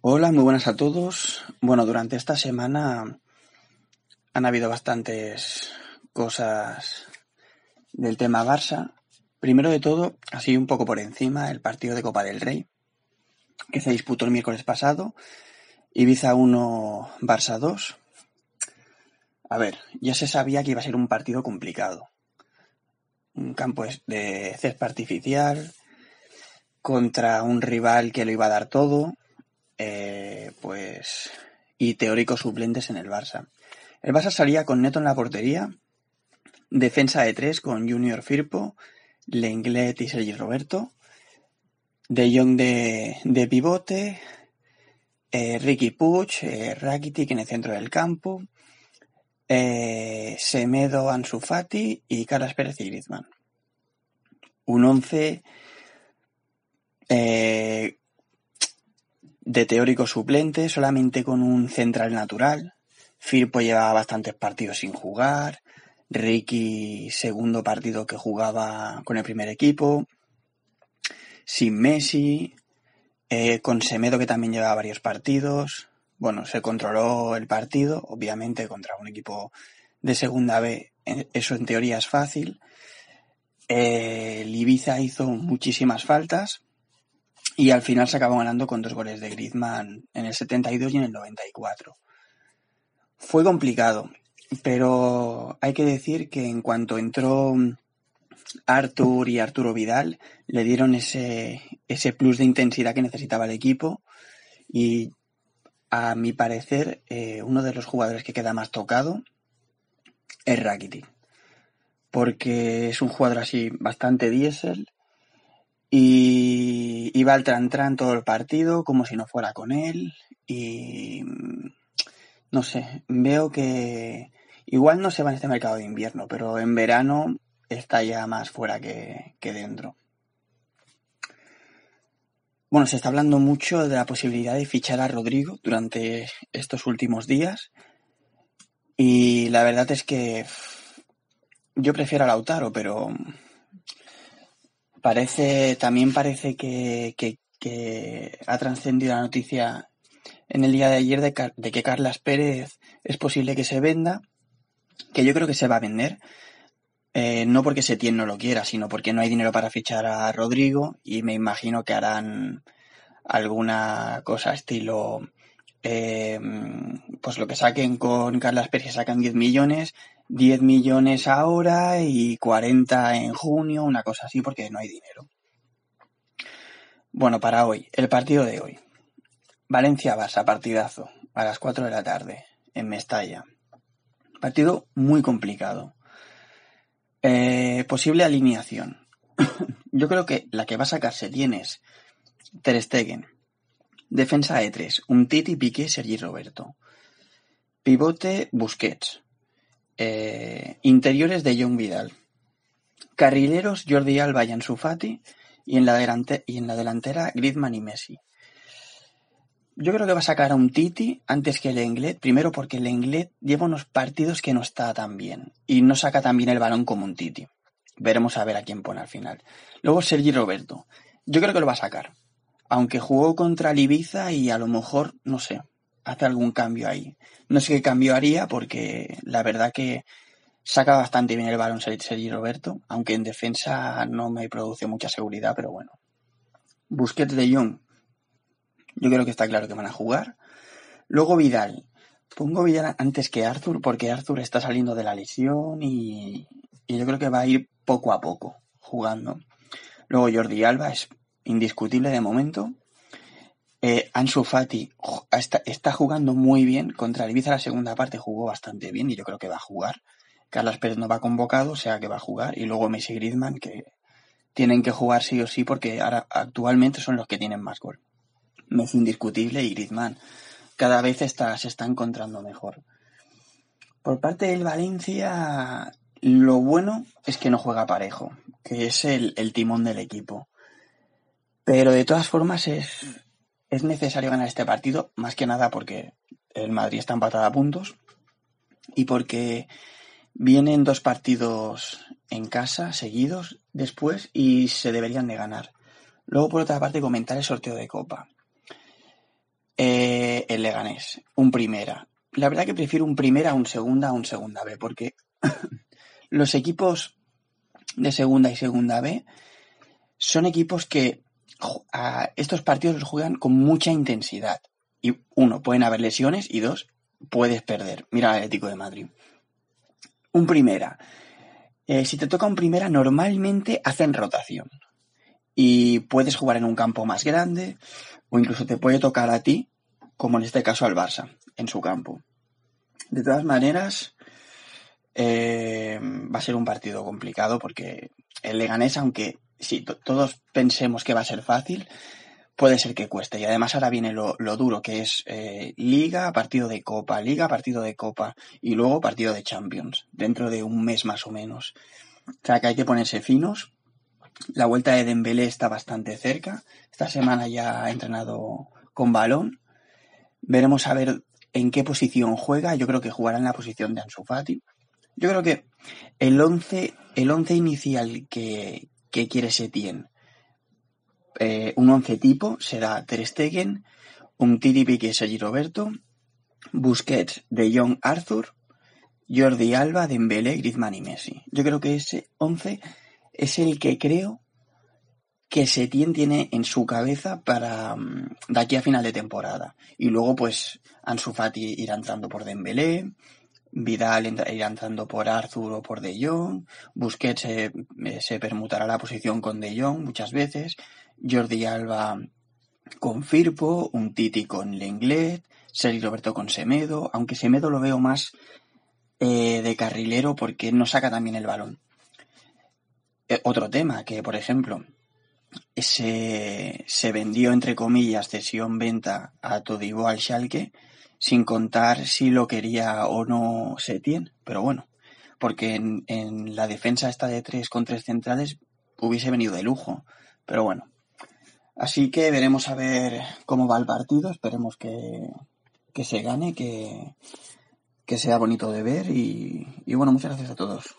Hola, muy buenas a todos. Bueno, durante esta semana han habido bastantes cosas del tema Barça. Primero de todo, así un poco por encima, el partido de Copa del Rey, que se disputó el miércoles pasado. Ibiza 1, Barça 2. A ver, ya se sabía que iba a ser un partido complicado. Un campo de césped artificial contra un rival que lo iba a dar todo eh, pues y teóricos suplentes en el Barça. El Barça salía con Neto en la portería, defensa de tres con Junior Firpo, Lenglet y Sergi Roberto, De Jong de, pivote, eh, Ricky Puch, eh, Rakitic en el centro del campo, eh, Semedo Ansu Fati y Carlos Pérez y Griezmann. Un once de teórico suplente, solamente con un central natural. Firpo llevaba bastantes partidos sin jugar. Ricky, segundo partido que jugaba con el primer equipo. Sin Messi. Eh, con Semedo, que también llevaba varios partidos. Bueno, se controló el partido, obviamente, contra un equipo de segunda B. Eso en teoría es fácil. Eh, el Ibiza hizo muchísimas faltas y al final se acabó ganando con dos goles de Griezmann en el 72 y en el 94. Fue complicado, pero hay que decir que en cuanto entró Artur y Arturo Vidal, le dieron ese, ese plus de intensidad que necesitaba el equipo y a mi parecer eh, uno de los jugadores que queda más tocado es Rakitic porque es un jugador así bastante diésel y iba al tran tran todo el partido, como si no fuera con él. Y no sé, veo que igual no se va en este mercado de invierno, pero en verano está ya más fuera que, que dentro. Bueno, se está hablando mucho de la posibilidad de fichar a Rodrigo durante estos últimos días. Y la verdad es que yo prefiero a Lautaro, pero Parece, también parece que, ha trascendido la noticia en el día de ayer de, que Carlas Pérez es posible que se venda, que yo creo que se va a vender, eh, no porque Setién no lo quiera, sino porque no hay dinero para fichar a Rodrigo y me imagino que harán alguna cosa estilo, eh, pues lo que saquen con Carlas Pérez, sacan 10 millones 10 millones ahora y 40 en junio, una cosa así, porque no hay dinero. Bueno, para hoy, el partido de hoy. Valencia-Barça, partidazo, a las 4 de la tarde, en Mestalla. Partido muy complicado. Eh, posible alineación. Yo creo que la que va a sacarse tienes Ter Stegen. Defensa de 3, un Titi, Piqué, Sergi Roberto. Pivote, Busquets. Eh, interiores de John Vidal. Carrileros Jordi Alba y Ansu Fati. Y en, la y en la delantera Griezmann y Messi. Yo creo que va a sacar a un Titi antes que el Englet. Primero porque el Englet lleva unos partidos que no está tan bien. Y no saca tan bien el balón como un Titi. Veremos a ver a quién pone al final. Luego Sergi Roberto. Yo creo que lo va a sacar. Aunque jugó contra el Ibiza y a lo mejor, no sé, hace algún cambio ahí. No sé qué cambio haría porque la verdad que saca bastante bien el balón Sergi Roberto, aunque en defensa no me produce mucha seguridad, pero bueno. Busquets de Jong, yo creo que está claro que van a jugar. Luego Vidal. Pongo Vidal antes que Arthur porque Arthur está saliendo de la lesión y, y yo creo que va a ir poco a poco jugando. Luego Jordi Alba es indiscutible de momento. Eh, Ansu Fati está, jugando muy bien. Contra el Ibiza la segunda parte jugó bastante bien y yo creo que va a jugar. Carlos Pérez no va convocado, o sea que va a jugar. Y luego Messi Griezmann que tienen que jugar sí o sí porque ahora actualmente son los que tienen más gol. Messi indiscutible y Griezmann cada vez está, se está encontrando mejor. Por parte del Valencia, lo bueno es que no juega parejo, que es el timón del equipo. Pero de todas formas es, es necesario ganar este partido, más que nada porque el Madrid está empatado a puntos y porque vienen dos partidos en casa seguidos después y se deberían de ganar. Luego, por otra parte, comentar el sorteo de Copa. eh, el Leganés, un primera. La verdad que prefiero un primera a un segunda a un segunda B, porque los equipos de segunda y segunda B son equipos que estos partidos los juegan con mucha intensidad. Y uno, pueden haber lesiones y dos, puedes perder. Mira el Atlético de Madrid. Un primera. Eh, si te toca un primera, normalmente hacen rotación. Y puedes jugar en un campo más grande, o incluso te puede tocar a ti, como en este caso al Barça, en su campo. De todas maneras, eh, va a ser un partido complicado porque el Leganés, aunque si todos pensemos que va a ser fácil, puede ser que cueste. Y además ahora viene lo, duro, que es eh, liga, partido de copa, liga, partido de copa y luego partido de Champions, dentro de un mes más o menos. O sea que hay que ponerse finos. La vuelta de Dembélé está bastante cerca. Esta semana ya ha entrenado con balón. Veremos a ver en qué posición juega. Yo creo que jugará en la posición de Ansu Fati. Yo creo que el 11 el once inicial que, que quiere Setien. Eh, un once tipo será Ter Stegen, un Tiri Piqué Sergi Roberto, Busquets, De Jong, Arthur, Jordi Alba, Dembélé, Griezmann y Messi. Yo creo que ese once es el que creo que Setien tiene en su cabeza para mm, de aquí a final de temporada. Y luego pues Ansu Fati irá entrando por Dembélé, Vidal irá entrando por Arthur o por De Jong, Busquets se, se, permutará la posición con De Jong muchas veces, Jordi Alba con Firpo, un Titi con Lenglet, Sergi Roberto con Semedo, aunque Semedo lo veo más eh, de carrilero porque no saca también el balón. Eh, otro tema que, por ejemplo, se, se vendió entre comillas cesión-venta a Todibo al Schalke, sin contar si lo quería o no Setien, pero bueno, porque en, en, la defensa esta de tres con tres centrales hubiese venido de lujo, pero bueno. Así que veremos a ver cómo va el partido, esperemos que, que se gane, que, que sea bonito de ver y, y bueno, muchas gracias a todos.